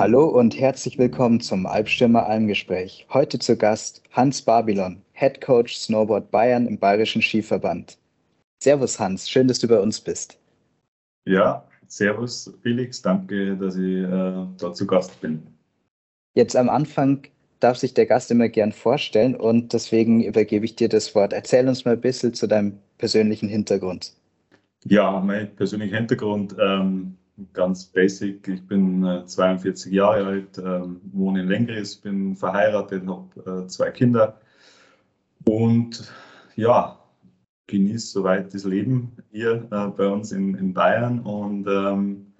Hallo und herzlich willkommen zum Albstürmer Almgespräch. Heute zu Gast Hans Babylon, Head Coach Snowboard Bayern im Bayerischen Skiverband. Servus Hans, schön, dass du bei uns bist. Ja, servus Felix, danke, dass ich äh, da zu Gast bin. Jetzt am Anfang darf sich der Gast immer gern vorstellen und deswegen übergebe ich dir das Wort. Erzähl uns mal ein bisschen zu deinem persönlichen Hintergrund. Ja, mein persönlicher Hintergrund, ähm, ganz basic. Ich bin äh, 42 Jahre alt, ähm, wohne in Lengris, bin verheiratet, habe äh, zwei Kinder und ja, genieße soweit das Leben hier äh, bei uns in, in Bayern und ähm,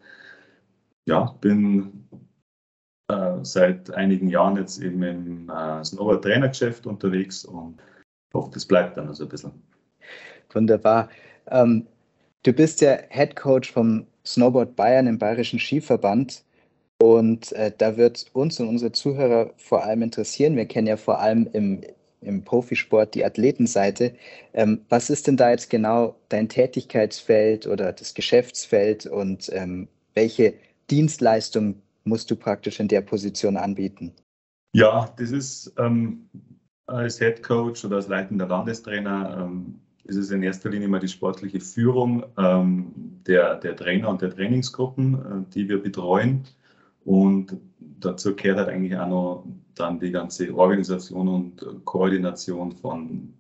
ja, bin äh, seit einigen Jahren jetzt eben im äh, Snowboard-Trainergeschäft unterwegs und hoffe, das bleibt dann also ein bisschen. Wunderbar. Ähm, du bist ja Head Coach vom Snowboard Bayern im Bayerischen Skiverband. Und äh, da wird uns und unsere Zuhörer vor allem interessieren. Wir kennen ja vor allem im, im Profisport die Athletenseite. Ähm, was ist denn da jetzt genau dein Tätigkeitsfeld oder das Geschäftsfeld und ähm, welche Dienstleistung musst du praktisch in der Position anbieten? Ja, das ist ähm, als Head Coach oder als leitender Landestrainer ähm, ist es in erster Linie mal die sportliche Führung ähm, der, der Trainer und der Trainingsgruppen, äh, die wir betreuen. Und dazu gehört halt eigentlich auch noch dann die ganze Organisation und Koordination von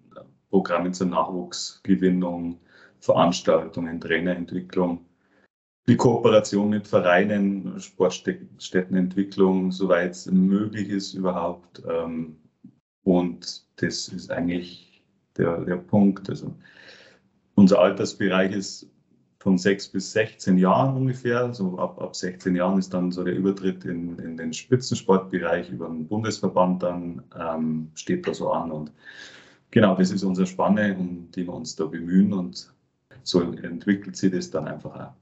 Programmen zur Nachwuchsgewinnung, Veranstaltungen, Trainerentwicklung, die Kooperation mit Vereinen, Sportstättenentwicklung, soweit es möglich ist überhaupt. Ähm, und das ist eigentlich der, der Punkt. Also unser Altersbereich ist von 6 bis 16 Jahren ungefähr. So ab, ab 16 Jahren ist dann so der Übertritt in, in den Spitzensportbereich über den Bundesverband dann ähm, steht da so an. Und genau, das ist unsere Spanne, um die wir uns da bemühen und so entwickelt sich das dann einfach auch.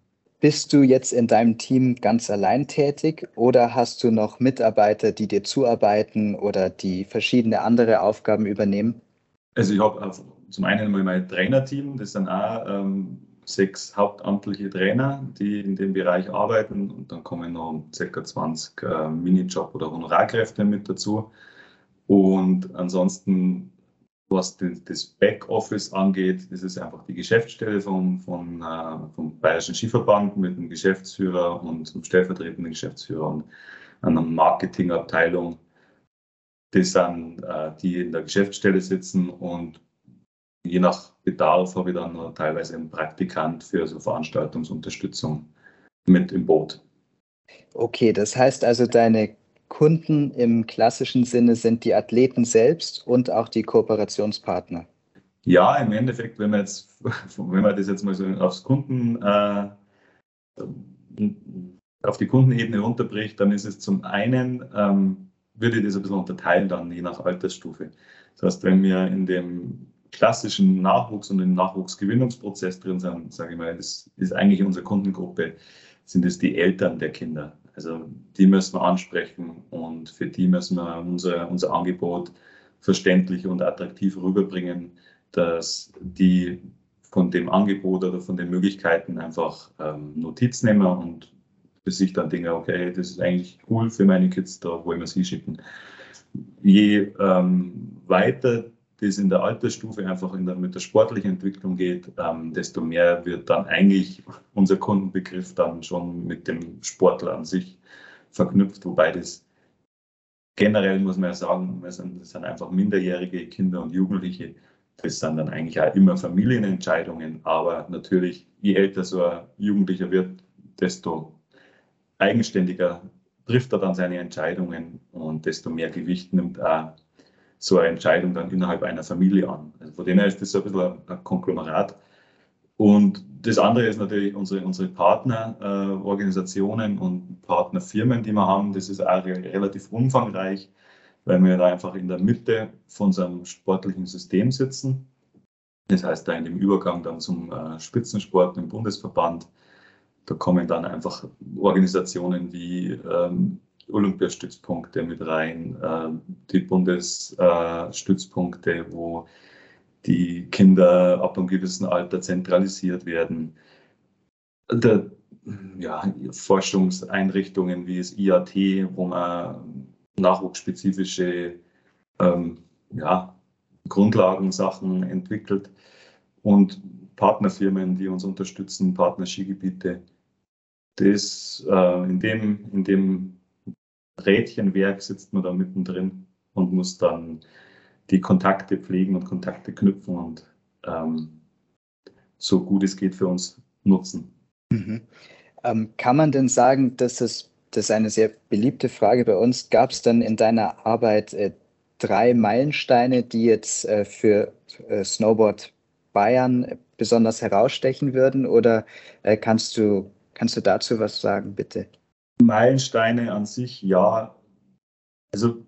Bist du jetzt in deinem Team ganz allein tätig oder hast du noch Mitarbeiter, die dir zuarbeiten oder die verschiedene andere Aufgaben übernehmen? Also ich habe zum einen mal mein Trainerteam, das sind auch ähm, sechs hauptamtliche Trainer, die in dem Bereich arbeiten und dann kommen noch ca. 20 äh, Minijob- oder Honorarkräfte mit dazu. Und ansonsten, was den, das Backoffice angeht, das ist einfach die Geschäftsstelle vom, von, äh, vom Bayerischen Skiverband mit dem Geschäftsführer und dem stellvertretenden Geschäftsführer und einer Marketingabteilung das sind äh, die in der Geschäftsstelle sitzen und je nach Bedarf habe ich dann teilweise einen Praktikant für so Veranstaltungsunterstützung mit im Boot. Okay, das heißt also, deine Kunden im klassischen Sinne sind die Athleten selbst und auch die Kooperationspartner. Ja, im Endeffekt, wenn man jetzt, wenn man das jetzt mal so aufs Kunden, äh, auf die Kundenebene runterbricht, dann ist es zum einen ähm, würde ich das ein bisschen unterteilen dann, je nach Altersstufe. Das heißt, wenn wir in dem klassischen Nachwuchs- und im Nachwuchsgewinnungsprozess drin sind, sage ich mal, das ist eigentlich unsere Kundengruppe, sind es die Eltern der Kinder. Also die müssen wir ansprechen und für die müssen wir unser, unser Angebot verständlich und attraktiv rüberbringen, dass die von dem Angebot oder von den Möglichkeiten einfach ähm, Notiz nehmen und für sich dann denke, okay, das ist eigentlich cool für meine Kids, da wollen wir sie schicken. Je ähm, weiter das in der Altersstufe einfach in der, mit der sportlichen Entwicklung geht, ähm, desto mehr wird dann eigentlich unser Kundenbegriff dann schon mit dem Sportler an sich verknüpft, wobei das generell muss man ja sagen, das sind einfach minderjährige Kinder und Jugendliche. Das sind dann eigentlich auch immer Familienentscheidungen, aber natürlich, je älter so ein Jugendlicher wird, desto eigenständiger trifft er dann seine Entscheidungen und desto mehr Gewicht nimmt er so eine Entscheidung dann innerhalb einer Familie an. Also von dem her ist das so ein bisschen ein Konglomerat. Und das andere ist natürlich unsere, unsere Partnerorganisationen äh, und Partnerfirmen, die wir haben. Das ist auch relativ umfangreich, weil wir da einfach in der Mitte von unserem sportlichen System sitzen. Das heißt, da in dem Übergang dann zum äh, Spitzensport im Bundesverband da kommen dann einfach Organisationen wie ähm, Olympiastützpunkte mit rein, äh, die Bundesstützpunkte, äh, wo die Kinder ab einem gewissen Alter zentralisiert werden. Der ja, Forschungseinrichtungen wie das IAT, wo man nachwuchsspezifische ähm, ja, Grundlagensachen entwickelt und Partnerfirmen, die uns unterstützen, Partnerskigebiete. Das, äh, in, dem, in dem Rädchenwerk sitzt man da mittendrin und muss dann die Kontakte pflegen und Kontakte knüpfen und ähm, so gut es geht für uns nutzen. Mhm. Ähm, kann man denn sagen, dass es, das ist eine sehr beliebte Frage bei uns, gab es dann in deiner Arbeit äh, drei Meilensteine, die jetzt äh, für äh, Snowboard Bayern besonders herausstechen würden? Oder äh, kannst, du, kannst du dazu was sagen, bitte? Meilensteine an sich, ja. Also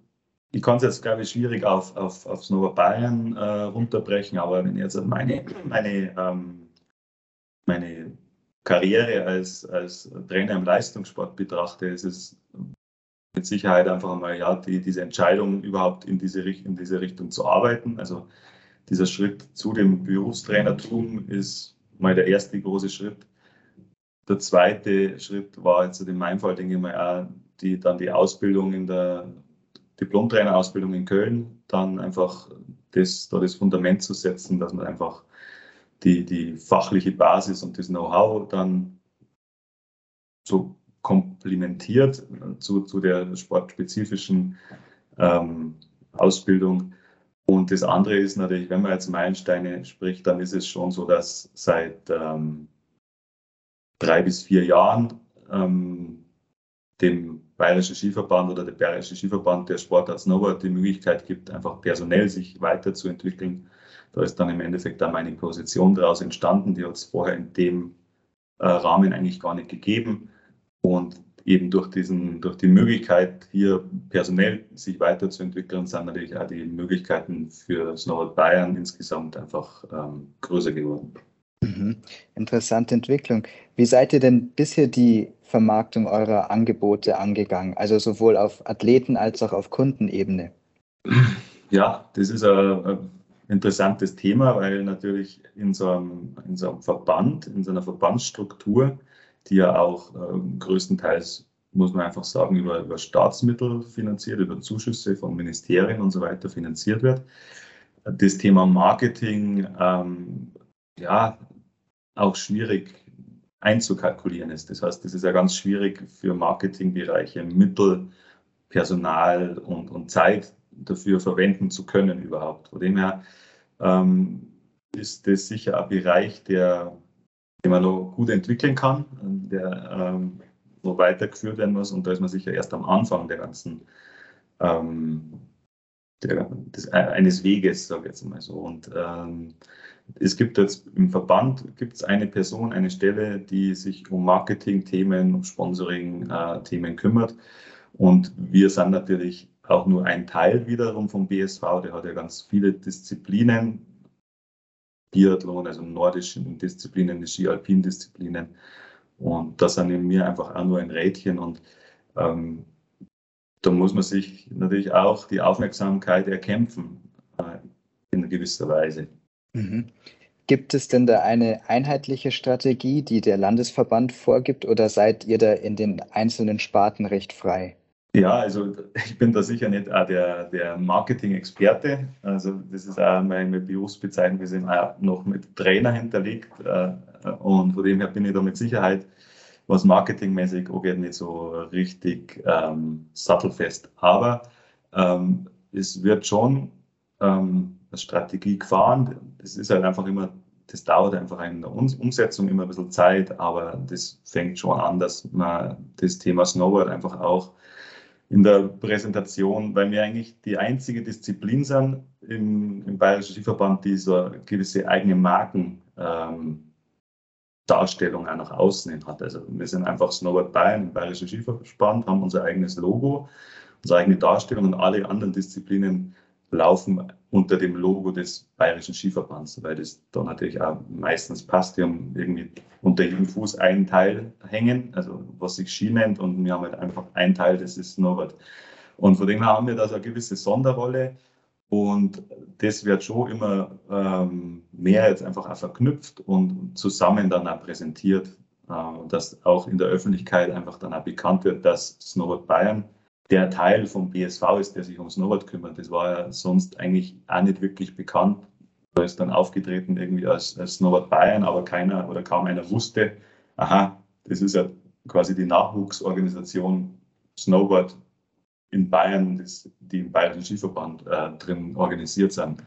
ich kann es jetzt, glaube ich, schwierig auf, auf, auf Snowboard Bayern äh, runterbrechen, aber wenn ich jetzt meine, meine, ähm, meine Karriere als, als Trainer im Leistungssport betrachte, ist es mit Sicherheit einfach mal ja, die, diese Entscheidung, überhaupt in diese, in diese Richtung zu arbeiten. Also dieser Schritt zu dem Berufstrainertum ist mal der erste große Schritt. Der zweite Schritt war jetzt in meinem Fall, denke ich mal, auch die, dann die Ausbildung in der Diplomtrainerausbildung in Köln, dann einfach das, da das Fundament zu setzen, dass man einfach die, die fachliche Basis und das Know-how dann so komplementiert zu, zu der sportspezifischen ähm, Ausbildung. Und das andere ist natürlich, wenn man jetzt Meilensteine spricht, dann ist es schon so, dass seit ähm, drei bis vier Jahren ähm, dem Bayerischen Skiverband oder der Bayerische Skiverband der Sportart Snowboard die Möglichkeit gibt, einfach personell sich weiterzuentwickeln. Da ist dann im Endeffekt auch meine Position daraus entstanden, die hat es vorher in dem äh, Rahmen eigentlich gar nicht gegeben. Und eben durch, diesen, durch die Möglichkeit, hier personell sich weiterzuentwickeln, sind natürlich auch die Möglichkeiten für Snowboard Bayern insgesamt einfach ähm, größer geworden. Mhm. Interessante Entwicklung. Wie seid ihr denn bisher die Vermarktung eurer Angebote angegangen? Also sowohl auf Athleten- als auch auf Kundenebene? Ja, das ist ein, interessantes Thema, weil natürlich in so einem, in so einem Verband, in so einer Verbandsstruktur, die ja auch äh, größtenteils, muss man einfach sagen, über, über Staatsmittel finanziert, über Zuschüsse von Ministerien und so weiter finanziert wird. Das Thema Marketing, ähm, ja, auch schwierig einzukalkulieren ist. Das heißt, es ist ja ganz schwierig für Marketingbereiche Mittel, Personal und, und Zeit dafür verwenden zu können überhaupt. Von dem her ähm, ist das sicher ein Bereich, der, den man noch gut entwickeln kann, der ähm, noch weitergeführt werden muss. Und da ist man sicher erst am Anfang der ganzen ähm, der, des, eines Weges, sage ich jetzt mal so. Und ähm, es gibt jetzt im Verband gibt eine Person, eine Stelle, die sich um Marketing-Themen, um Sponsoring-Themen kümmert. Und wir sind natürlich auch nur ein Teil wiederum vom BSV. Der hat ja ganz viele Disziplinen, Biathlon, also nordischen Disziplinen, Ski-Alpin-Disziplinen. Und das sind mir einfach auch nur ein Rädchen. Und ähm, da muss man sich natürlich auch die Aufmerksamkeit erkämpfen, äh, in gewisser Weise. Mhm. Gibt es denn da eine einheitliche Strategie, die der Landesverband vorgibt, oder seid ihr da in den einzelnen Sparten recht frei? Ja, also ich bin da sicher nicht auch der, der Marketing-Experte. Also das ist auch meine Berufsbezeichnung, wir sind auch noch mit Trainer hinterlegt. Äh, und von dem her bin ich da mit Sicherheit, was marketingmäßig angeht, nicht so richtig ähm, sattelfest. Aber ähm, es wird schon ähm, eine Strategie gefahren. Das ist halt einfach immer, das dauert einfach in der Umsetzung immer ein bisschen Zeit, aber das fängt schon an, dass man das Thema Snowboard einfach auch in der Präsentation, weil wir eigentlich die einzige Disziplin sind im, im Bayerischen Skiverband, die so gewisse eigene Markendarstellung ähm, auch nach außen hin hat. Also wir sind einfach Snowboard Bayern im Bayerischen Skiverband, haben unser eigenes Logo, unsere eigene Darstellung und alle anderen Disziplinen laufen unter dem Logo des Bayerischen Skiverbands, weil das da natürlich auch meistens passt. Wir haben irgendwie unter jedem Fuß einen Teil hängen, also was sich Ski nennt, und wir haben halt einfach einen Teil, das ist Snowboard. Und von dem her haben wir da so eine gewisse Sonderrolle und das wird schon immer ähm, mehr jetzt einfach auch verknüpft und zusammen dann auch präsentiert. äh, dass auch in der Öffentlichkeit einfach dann auch bekannt wird, dass Snowboard Bayern der Teil vom BSV ist, der sich um Snowboard kümmert. Das war ja sonst eigentlich auch nicht wirklich bekannt. Da ist dann aufgetreten irgendwie als, als Snowboard Bayern, aber keiner oder kaum einer wusste, aha, das ist ja quasi die Nachwuchsorganisation Snowboard in Bayern, die im Bayerischen Skiverband äh, drin organisiert sind.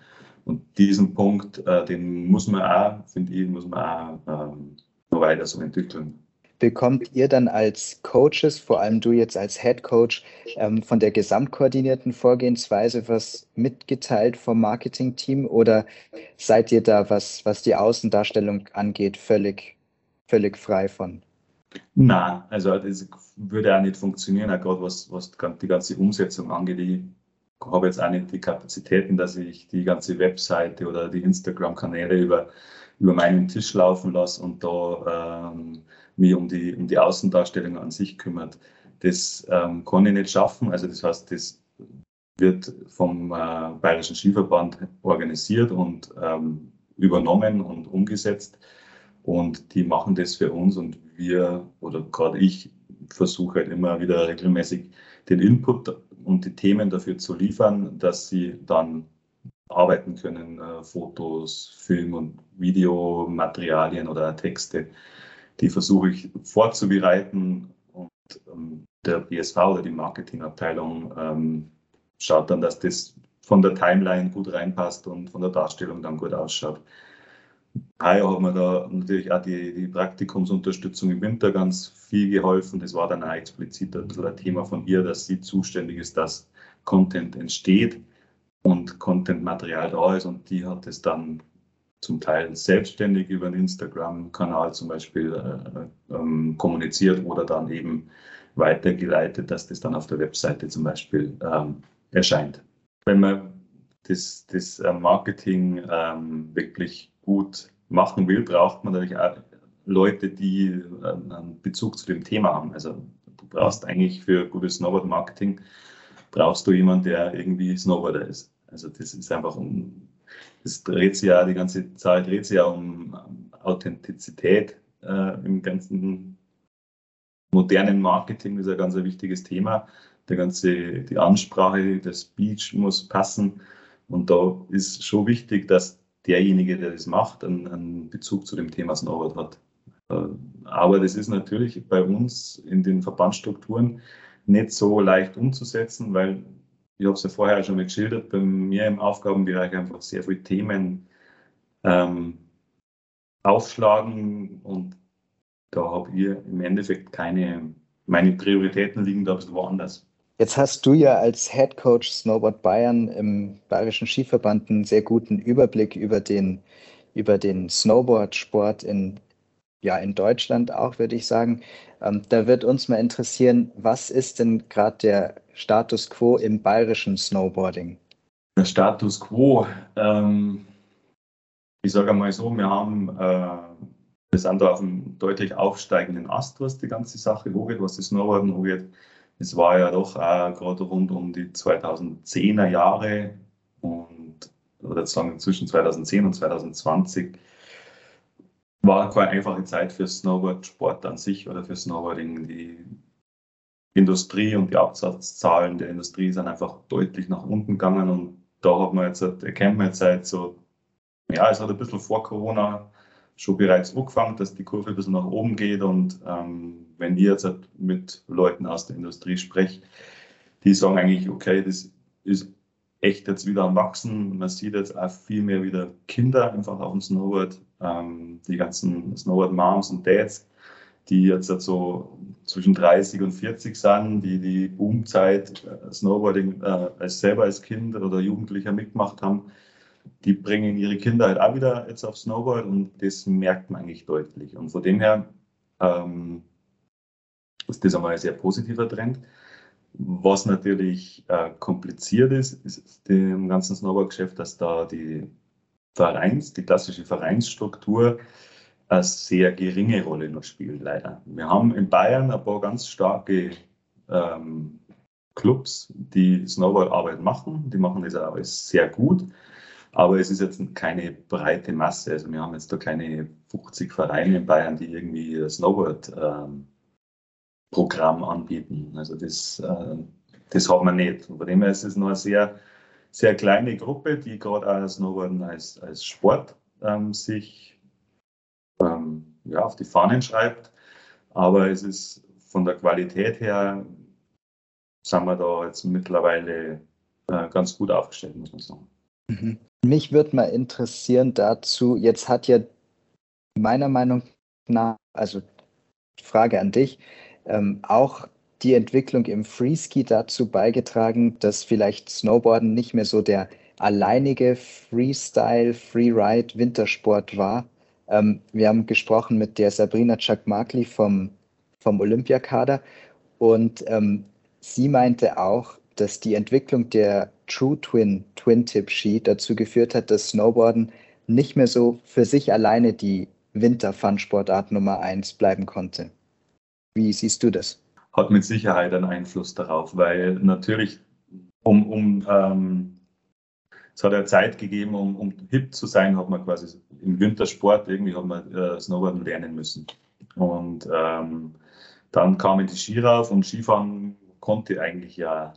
Und diesen Punkt, äh, den muss man auch, finde ich, muss man auch ähm, noch weiter so entwickeln. Bekommt ihr dann als Coaches, vor allem du jetzt als Head Coach, ähm, von der gesamtkoordinierten Vorgehensweise was mitgeteilt vom Marketing-Team oder seid ihr da, was, was die Außendarstellung angeht, völlig, völlig frei von? Nein, also das würde auch nicht funktionieren, auch gerade was, was die ganze Umsetzung angeht. Ich habe jetzt auch nicht die Kapazitäten, dass ich die ganze Webseite oder die Instagram-Kanäle über, über meinen Tisch laufen lasse und da ähm, mich um die, um die Außendarstellung an sich kümmert. Das ähm, kann ich nicht schaffen. Also das heißt, das wird vom äh, Bayerischen Skiverband organisiert und ähm, übernommen und umgesetzt. Und die machen das für uns und wir oder gerade ich versuche halt immer wieder regelmäßig den Input und die Themen dafür zu liefern, dass sie dann arbeiten können, äh, Fotos, Film- und Videomaterialien oder Texte. Die versuche ich vorzubereiten und ähm, der BSV oder die Marketingabteilung ähm, schaut dann, dass das von der Timeline gut reinpasst und von der Darstellung dann gut ausschaut. Heuer hat mir da natürlich auch die, die Praktikumsunterstützung im Winter ganz viel geholfen. Das war dann auch explizit ein ein Thema von ihr, dass sie zuständig ist, dass Content entsteht und Content-Material da ist und die hat es dann zum Teil selbstständig über einen Instagram-Kanal zum Beispiel äh, ähm, kommuniziert oder dann eben weitergeleitet, dass das dann auf der Webseite zum Beispiel ähm, erscheint. Wenn man das, das äh, Marketing ähm, wirklich gut machen will, braucht man natürlich auch Leute, die einen Bezug zu dem Thema haben. Also du brauchst eigentlich für gutes Snowboard-Marketing, brauchst du jemanden, der irgendwie Snowboarder ist. Also das ist einfach das dreht sich ja, die ganze Zeit dreht sich ja um Authentizität äh, im ganzen modernen Marketing, ist ein ganz ein wichtiges Thema. Der ganze, die Ansprache, der Speech muss passen. Und da ist schon wichtig, dass derjenige, der das macht, einen, einen Bezug zu dem Thema Snowboard hat. Äh, aber das ist natürlich bei uns in den Verbandsstrukturen nicht so leicht umzusetzen, weil ich habe es ja vorher schon mal geschildert, bei mir im Aufgabenbereich einfach sehr viele Themen ähm, aufschlagen und da habe ich im Endeffekt keine, meine Prioritäten liegen da ein bisschen woanders. Jetzt hast du ja als Head Coach Snowboard Bayern im Bayerischen Skiverband einen sehr guten Überblick über den, über den Snowboard-Sport in, ja, in Deutschland auch, würde ich sagen. Ähm, da wird uns mal interessieren, was ist denn gerade der Status quo im bayerischen Snowboarding? Der Status quo, ähm, ich sage einmal so, wir haben, äh, wir sind da auf einem deutlich aufsteigenden Ast, was die ganze Sache angeht, was das Snowboarden angeht. Es war ja doch auch gerade rund um die 2010er Jahre und oder sagen zwischen 2010 und 2020 war keine einfache Zeit für Snowboard-Sport an sich oder für Snowboarding. Die Industrie und die Absatzzahlen der Industrie sind einfach deutlich nach unten gegangen und da hat man jetzt, erkennt man jetzt seit so, ja, es hat ein bisschen vor Corona schon bereits angefangen, dass die Kurve ein bisschen nach oben geht. Und ähm, wenn ich jetzt mit Leuten aus der Industrie spreche, die sagen eigentlich, okay, das ist echt jetzt wieder am Wachsen. Man sieht jetzt auch viel mehr wieder Kinder einfach auf dem Snowboard, ähm, die ganzen Snowboard-Moms und Dads, die jetzt so zwischen 30 und 40 sind, die die Boomzeit äh, Snowboarding äh, als selber als Kind oder Jugendlicher mitgemacht haben die bringen ihre Kinder halt auch wieder jetzt auf Snowboard und das merkt man eigentlich deutlich. Und von dem her ähm, ist das einmal ein sehr positiver Trend. Was natürlich äh, kompliziert ist, ist im ganzen Snowboard-Geschäft, dass da die Vereins, die klassische Vereinsstruktur eine sehr geringe Rolle noch spielt, leider. Wir haben in Bayern ein paar ganz starke ähm, Clubs, die Snowboard-Arbeit machen. Die machen das auch sehr gut. Aber es ist jetzt keine breite Masse. Also wir haben jetzt da keine 50 Vereine in Bayern, die irgendwie Snowboard-Programm ähm, anbieten. Also das, äh, das hat man nicht. Und von dem her ist es nur eine sehr, sehr kleine Gruppe, die gerade auch Snowboarden als, als Sport ähm, sich ja, auf die Fahnen schreibt. Aber es ist von der Qualität her, sind wir da jetzt mittlerweile äh, ganz gut aufgestellt, muss man sagen. Mhm. Mich würde mal interessieren dazu, jetzt hat ja meiner Meinung nach, also Frage an dich, ähm, auch die Entwicklung im Freeski dazu beigetragen, dass vielleicht Snowboarden nicht mehr so der alleinige Freestyle, Freeride, Wintersport war. Ähm, wir haben gesprochen mit der Sabrina Chuck-Markley vom, vom Olympiakader und ähm, sie meinte auch, dass die Entwicklung der True Twin Twin Tip Ski dazu geführt hat, dass Snowboarden nicht mehr so für sich alleine die Winter-Fun-Sportart Nummer eins bleiben konnte. Wie siehst du das? Hat mit Sicherheit einen Einfluss darauf, weil natürlich um, um ähm, es hat ja Zeit gegeben, um, um hip zu sein, hat man quasi im Wintersport irgendwie hat man äh, Snowboarden lernen müssen. Und ähm, dann kamen die Ski rauf und Skifahren konnte eigentlich ja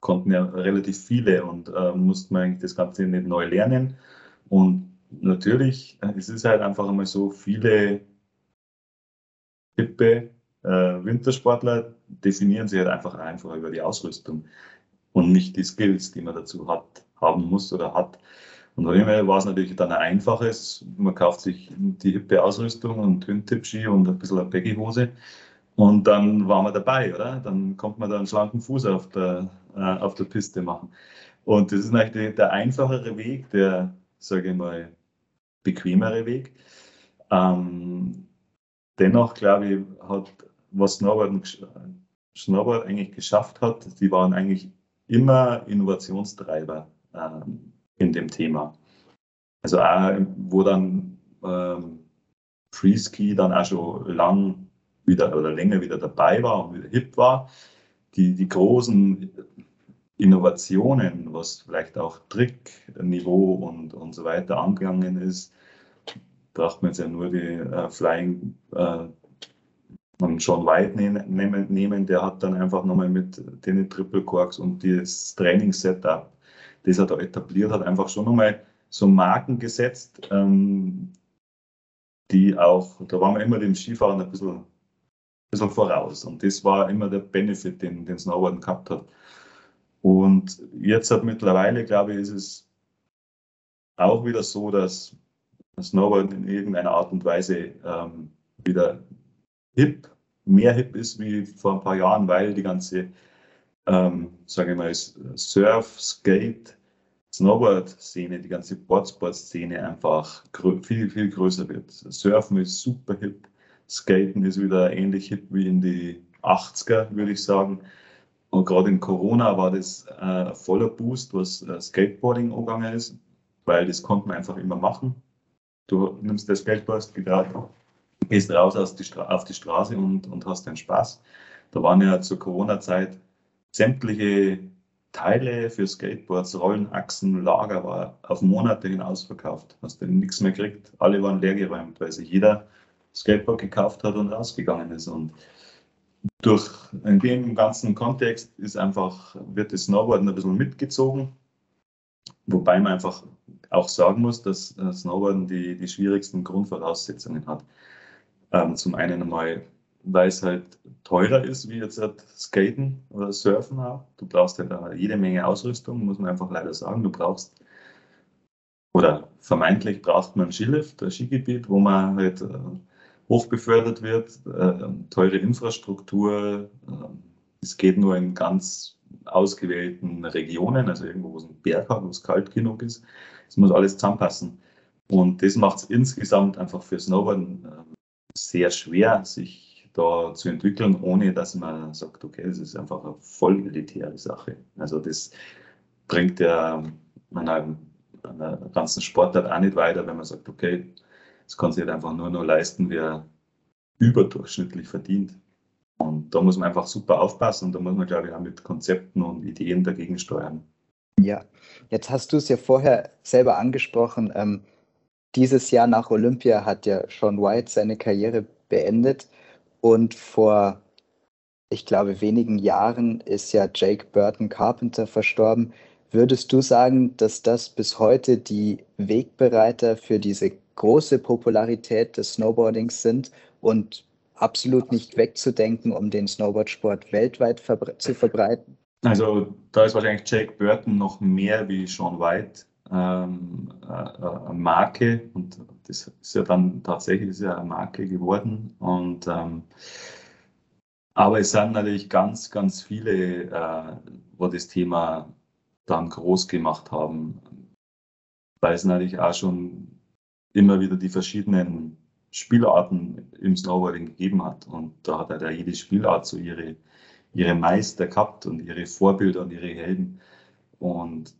konnten ja relativ viele und äh, mussten eigentlich das Ganze nicht neu lernen. Und natürlich, äh, es ist halt einfach einmal so, viele hippe äh, Wintersportler definieren sich halt einfach einfach über die Ausrüstung und nicht die Skills, die man dazu hat, haben muss oder hat. Und von dem her war es natürlich dann ein einfaches. Man kauft sich die hippe Ausrüstung und Twin-Tip-Ski und ein bisschen eine Baggy-Hose und dann waren wir dabei, oder? Dann kommt man da einen schlanken Fuß auf der, äh, auf der Piste machen. Und das ist eigentlich der einfachere Weg, der, sage ich mal, bequemere Weg. Ähm, dennoch, glaube ich, hat, was Snowboard, Snowboard eigentlich geschafft hat, die waren eigentlich immer Innovationstreiber in dem Thema. Also auch, wo dann ähm, Freeski dann auch schon lang wieder oder länger wieder dabei war und wieder hip war. Die, die großen Innovationen, was vielleicht auch Trickniveau und, und so weiter angegangen ist, braucht man jetzt ja nur die äh, Flying äh, und John White nehmen, nehmen, der hat dann einfach nochmal mit den Triple Corks und das Training-Setup, das er da etabliert hat, einfach schon nochmal so Marken gesetzt, ähm, die auch, da waren wir immer dem Skifahren ein bisschen bisschen voraus. Und das war immer der Benefit, den, den Snowboarden gehabt hat. Und jetzt hat mittlerweile, glaube ich, ist es auch wieder so, dass Snowboarden in irgendeiner Art und Weise ähm, wieder hip, mehr hip ist wie vor ein paar Jahren, weil die ganze, ähm, sage ich mal, Surf, Skate, Snowboard-Szene, die ganze Boardsport-Szene einfach viel, viel größer wird. Surfen ist super hip, Skaten ist wieder ähnlich hip wie in die 80er, würde ich sagen. Und gerade in Corona war das äh, voller Boost, was äh, Skateboarding angegangen ist, weil das konnte man einfach immer machen. Du nimmst das Skateboard, gehst raus auf die Straße und, und hast den Spaß. Da waren ja zur Corona-Zeit sämtliche Teile für Skateboards, Rollenachsen, Lager war auf Monate hinaus verkauft. Hast du nichts mehr gekriegt. Alle waren leergeräumt, weil sich jeder Skateboard gekauft hat und rausgegangen ist. Und durch in dem ganzen Kontext ist einfach, wird das Snowboarden ein bisschen mitgezogen. Wobei man einfach auch sagen muss, dass Snowboarden die, die schwierigsten Grundvoraussetzungen hat. Ähm, zum einen einmal, weil es halt teurer ist, wie jetzt halt Skaten oder Surfen auch. Du brauchst halt jede Menge Ausrüstung, muss man einfach leider sagen. Du brauchst, oder vermeintlich braucht man Skilift, ein Skigebiet, wo man halt äh, hochbefördert wird, äh, teure Infrastruktur. Äh, es geht nur in ganz ausgewählten Regionen, also irgendwo, wo es einen Berg hat, wo es kalt genug ist. Es muss alles zusammenpassen. Und das macht es insgesamt einfach für Snowboarden äh, sehr schwer, sich da zu entwickeln, ohne dass man sagt, okay, es ist einfach eine voll elitäre Sache. Also das bringt ja einer, einer ganzen Sportart auch nicht weiter, wenn man sagt, okay, das kann sich halt einfach nur noch leisten, wer überdurchschnittlich verdient. Und da muss man einfach super aufpassen und da muss man, glaube ich, auch mit Konzepten und Ideen dagegen steuern. Ja, jetzt hast du es ja vorher selber angesprochen. Ähm, dieses Jahr nach Olympia hat ja Sean White seine Karriere beendet und vor, ich glaube, wenigen Jahren ist ja Jake Burton Carpenter verstorben. Würdest du sagen, dass das bis heute die Wegbereiter für diese große Popularität des Snowboardings sind und absolut nicht wegzudenken, um den Snowboardsport weltweit verbre zu verbreiten? Also da ist wahrscheinlich Jake Burton noch mehr wie Sean White ähm, äh, äh, Marke und das ist ja dann tatsächlich ist ja eine Marke geworden. Und ähm, aber es sind natürlich ganz, ganz viele, äh, wo das Thema dann groß gemacht haben, weil es natürlich auch schon immer wieder die verschiedenen Spielarten im Snowboarding gegeben hat. Und da hat halt ja jede Spielart so ihre, ihre Meister gehabt und ihre Vorbilder und ihre Helden. Und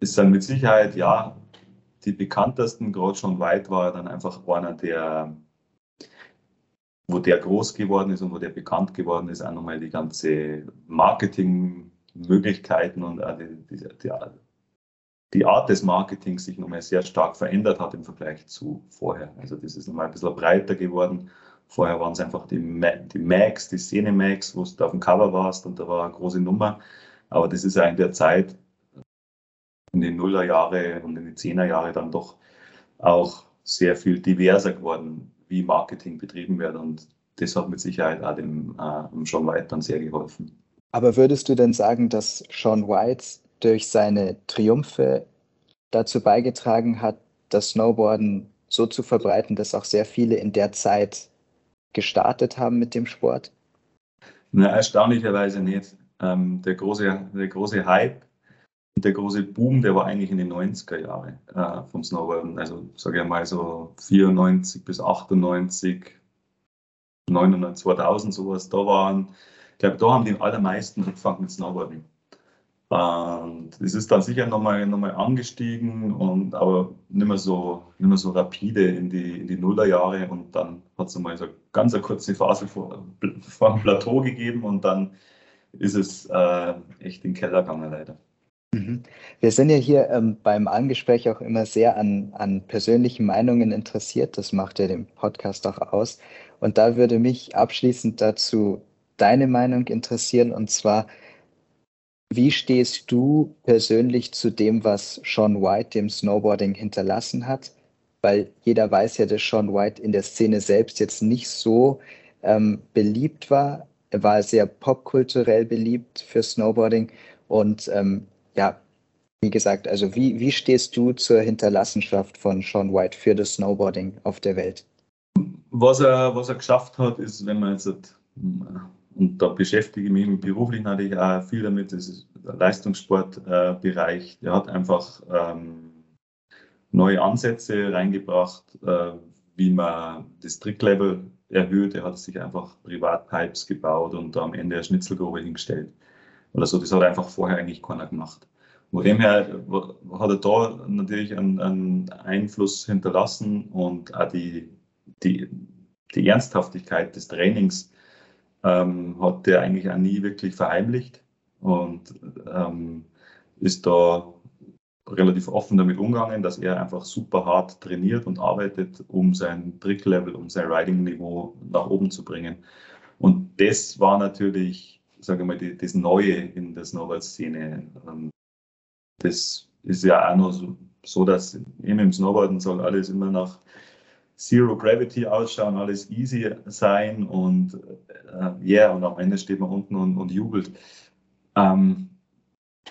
es sind mit Sicherheit, ja, die bekanntesten, gerade schon weit war dann einfach einer, der, wo der groß geworden ist und wo der bekannt geworden ist, auch nochmal die ganze Marketingmöglichkeiten und auch die, die, die, die Art des Marketings sich nochmal sehr stark verändert hat im Vergleich zu vorher. Also das ist nochmal ein bisschen breiter geworden. Vorher waren es einfach die, die Macs, die Szene-Macs, wo du auf dem Cover warst und da war eine große Nummer. Aber das ist ja in der Zeit, in den Nullerjahre und in die Zehnerjahre dann doch auch sehr viel diverser geworden, wie Marketing betrieben wird. Und das hat mit Sicherheit auch dem äh, Sean White dann sehr geholfen. Aber würdest du denn sagen, dass Sean White durch seine Triumphe dazu beigetragen hat, das Snowboarden so zu verbreiten, dass auch sehr viele in der Zeit gestartet haben mit dem Sport? Na, erstaunlicherweise nicht. Ähm, der, große, der große Hype der große Boom, der war eigentlich in den 90er Jahren äh, vom Snowboarden. Also sage ich mal so 94 bis 98, 99, 2000 sowas. Da waren, ich glaube, da haben die allermeisten angefangen mit Snowboarding. Und es ist dann sicher nochmal noch mal angestiegen, und, aber nicht mehr, so, nicht mehr so rapide in die, in die Nullerjahre. Und dann hat es mal so ganz eine kurze Phase vor, vor dem Plateau gegeben und dann ist es äh, echt in den Keller gegangen, leider. Mhm. Wir sind ja hier ähm, beim Angespräch auch immer sehr an, an persönlichen Meinungen interessiert. Das macht ja den Podcast auch aus. Und da würde mich abschließend dazu deine Meinung interessieren. Und zwar, wie stehst du persönlich zu dem, was Sean White dem Snowboarding hinterlassen hat? Weil jeder weiß ja, dass Sean White in der Szene selbst jetzt nicht so ähm, beliebt war. Er war sehr popkulturell beliebt für Snowboarding. Und ähm, ja, wie gesagt, also wie, wie stehst du zur Hinterlassenschaft von Sean White für das Snowboarding auf der Welt? Was er, was er geschafft hat, ist, wenn man jetzt und da beschäftige ich mich beruflich natürlich auch viel damit, das ist der Leistungssportbereich. der hat einfach ähm, neue Ansätze reingebracht, äh, wie man das Tricklevel erhöht. Er hat sich einfach Privatpipes gebaut und am Ende eine Schnitzelgrube hingestellt. Oder so, das hat einfach vorher eigentlich keiner gemacht. Von dem her hat er da natürlich einen, einen Einfluss hinterlassen und auch die, die, die Ernsthaftigkeit des Trainings ähm, hat der eigentlich auch nie wirklich verheimlicht und ähm, ist da relativ offen damit umgegangen, dass er einfach super hart trainiert und arbeitet, um sein Tricklevel, um sein Riding-Niveau nach oben zu bringen. Und das war natürlich, sage mal, die, das Neue in der Snowboard-Szene. Ähm, das ist ja auch nur so, so, dass eben im Snowboarden soll alles immer nach Zero Gravity ausschauen, alles easy sein und ja, äh, yeah, und am Ende steht man unten und, und jubelt. Ähm,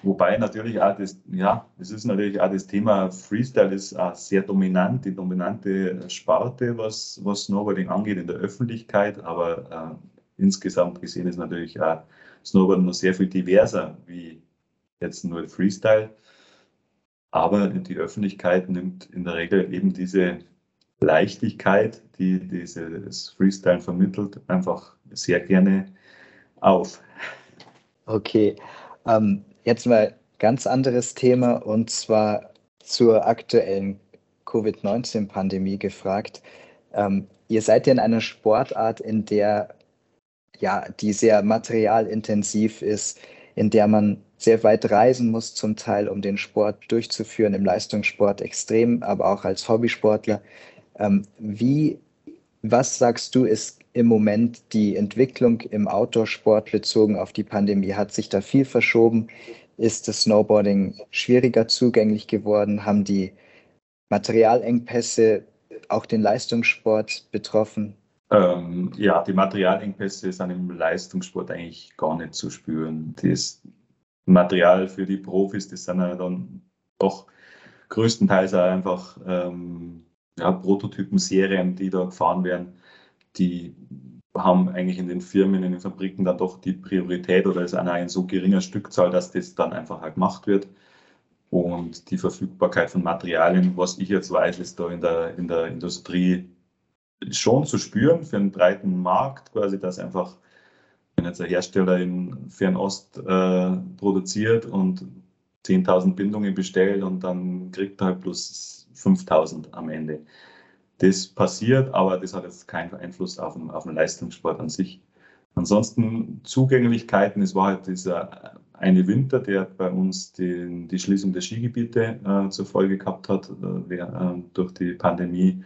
wobei natürlich auch das, ja, es ist natürlich auch das Thema Freestyle ist auch sehr dominant, die dominante Sparte, was, was Snowboarding angeht in der Öffentlichkeit, aber äh, insgesamt gesehen ist natürlich auch Snowboarding noch sehr viel diverser wie jetzt nur Freestyle. Aber die Öffentlichkeit nimmt in der Regel eben diese Leichtigkeit, die dieses Freestyle vermittelt, einfach sehr gerne auf. Okay, ähm, jetzt mal ganz anderes Thema und zwar zur aktuellen Covid-19-Pandemie gefragt. Ähm, ihr seid ja in einer Sportart, in der ja, die sehr materialintensiv ist, in der man sehr weit reisen muss, zum Teil, um den Sport durchzuführen, im Leistungssport extrem, aber auch als Hobbysportler. Ähm, wie, was sagst du, ist im Moment die Entwicklung im Outdoor-Sport bezogen auf die Pandemie? Hat sich da viel verschoben? Ist das Snowboarding schwieriger zugänglich geworden? Haben die Materialengpässe auch den Leistungssport betroffen? Ähm, ja, die Materialengpässe sind im Leistungssport eigentlich gar nicht zu spüren. Das Material für die Profis, das sind ja dann doch größtenteils auch einfach ähm, ja, Prototypen, Serien, die da gefahren werden. Die haben eigentlich in den Firmen, in den Fabriken dann doch die Priorität oder ist einer in so geringer Stückzahl, dass das dann einfach halt gemacht wird. Und die Verfügbarkeit von Materialien, was ich jetzt weiß, ist da in der, in der Industrie schon zu spüren für einen breiten Markt, quasi, dass einfach, wenn jetzt ein Hersteller in Fernost äh, produziert und 10.000 Bindungen bestellt und dann kriegt er halt plus 5.000 am Ende. Das passiert, aber das hat jetzt keinen Einfluss auf den, auf den Leistungssport an sich. Ansonsten Zugänglichkeiten, es war halt dieser eine Winter, der bei uns die, die Schließung der Skigebiete äh, zur Folge gehabt hat äh, äh, durch die Pandemie.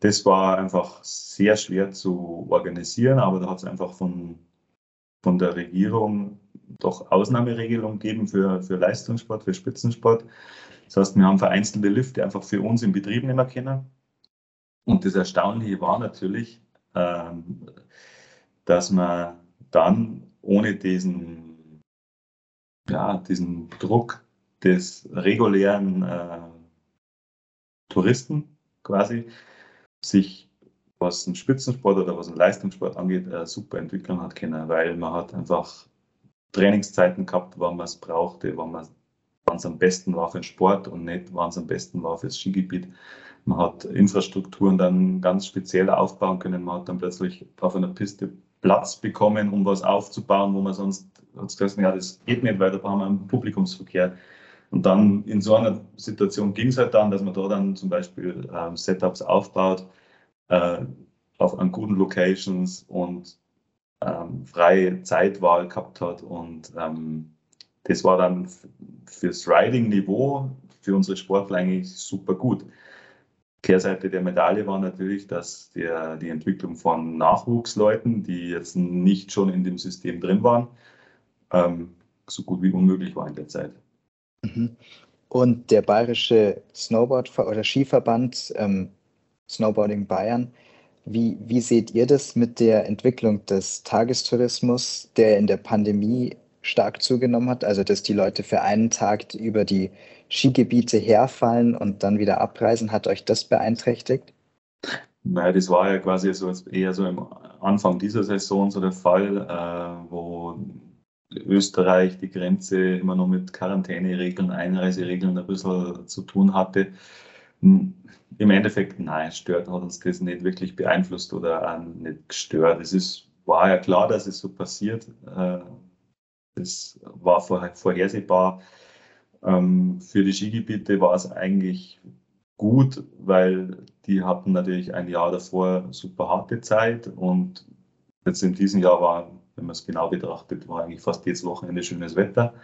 Das war einfach sehr schwer zu organisieren, aber da hat es einfach von, von der Regierung doch Ausnahmeregelungen gegeben für, für Leistungssport, für Spitzensport. Das heißt, wir haben vereinzelte Lifte einfach für uns im Betrieb nicht mehr kennen. Und das Erstaunliche war natürlich, ähm, dass man dann ohne diesen, ja, diesen Druck des regulären äh, Touristen quasi sich, was einen Spitzensport oder was einen Leistungssport angeht, äh, super entwickeln hat können, weil man hat einfach Trainingszeiten gehabt, wann man es brauchte, wann man wann es am besten war für den Sport und nicht, wann es am besten war fürs Skigebiet. Man hat Infrastrukturen dann ganz speziell aufbauen können. Man hat dann plötzlich auf einer Piste Platz bekommen, um was aufzubauen, wo man sonst hat gesagt, ja, das geht nicht, weil da brauchen wir einen Publikumsverkehr. Und dann in so einer Situation ging es halt dann, dass man da dann zum Beispiel ähm, Setups aufbaut äh, auf an guten Locations und ähm, freie Zeitwahl gehabt hat. Und ähm, das war dann fürs Riding-Niveau für unsere Sportler eigentlich super gut. Kehrseite der Medaille war natürlich, dass der, die Entwicklung von Nachwuchsleuten, die jetzt nicht schon in dem System drin waren, ähm, so gut wie unmöglich war in der Zeit. Mhm. Und der bayerische Snowboard- oder Skiverband ähm, Snowboarding Bayern, wie, wie seht ihr das mit der Entwicklung des Tagestourismus, der in der Pandemie stark zugenommen hat? Also, dass die Leute für einen Tag über die Skigebiete herfallen und dann wieder abreisen. Hat euch das beeinträchtigt? Naja, das war ja quasi so eher so im Anfang dieser Saison so der Fall, äh, wo Österreich die Grenze immer noch mit Quarantäneregeln, Einreiseregeln ein bisschen zu tun hatte. Hm, Im Endeffekt, nein, stört hat uns das nicht wirklich beeinflusst oder nicht gestört. Es ist, war ja klar, dass es so passiert. Äh, das war vorhersehbar. Ähm, für die Skigebiete war es eigentlich gut, weil die hatten natürlich ein Jahr davor super harte Zeit und jetzt in diesem Jahr war wenn man es genau betrachtet, war eigentlich fast jedes Wochenende schönes Wetter.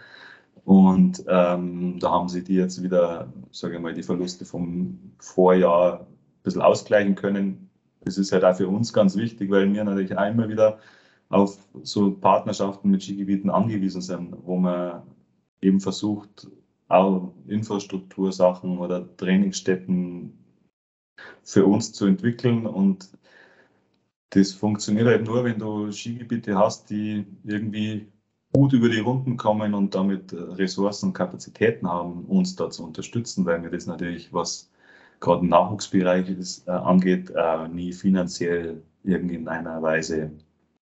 Und ähm, da haben sie die jetzt wieder, sage ich mal, die Verluste vom Vorjahr ein bisschen ausgleichen können. Das ist halt auch für uns ganz wichtig, weil wir natürlich einmal wieder auf so Partnerschaften mit Skigebieten angewiesen sind, wo man eben versucht, auch Infrastruktursachen oder Trainingsstätten für uns zu entwickeln und das funktioniert halt nur, wenn du Skigebiete hast, die irgendwie gut über die Runden kommen und damit äh, Ressourcen und Kapazitäten haben, uns da zu unterstützen, weil wir das natürlich, was gerade im Nachwuchsbereich ist, äh, angeht, äh, nie finanziell in einer Weise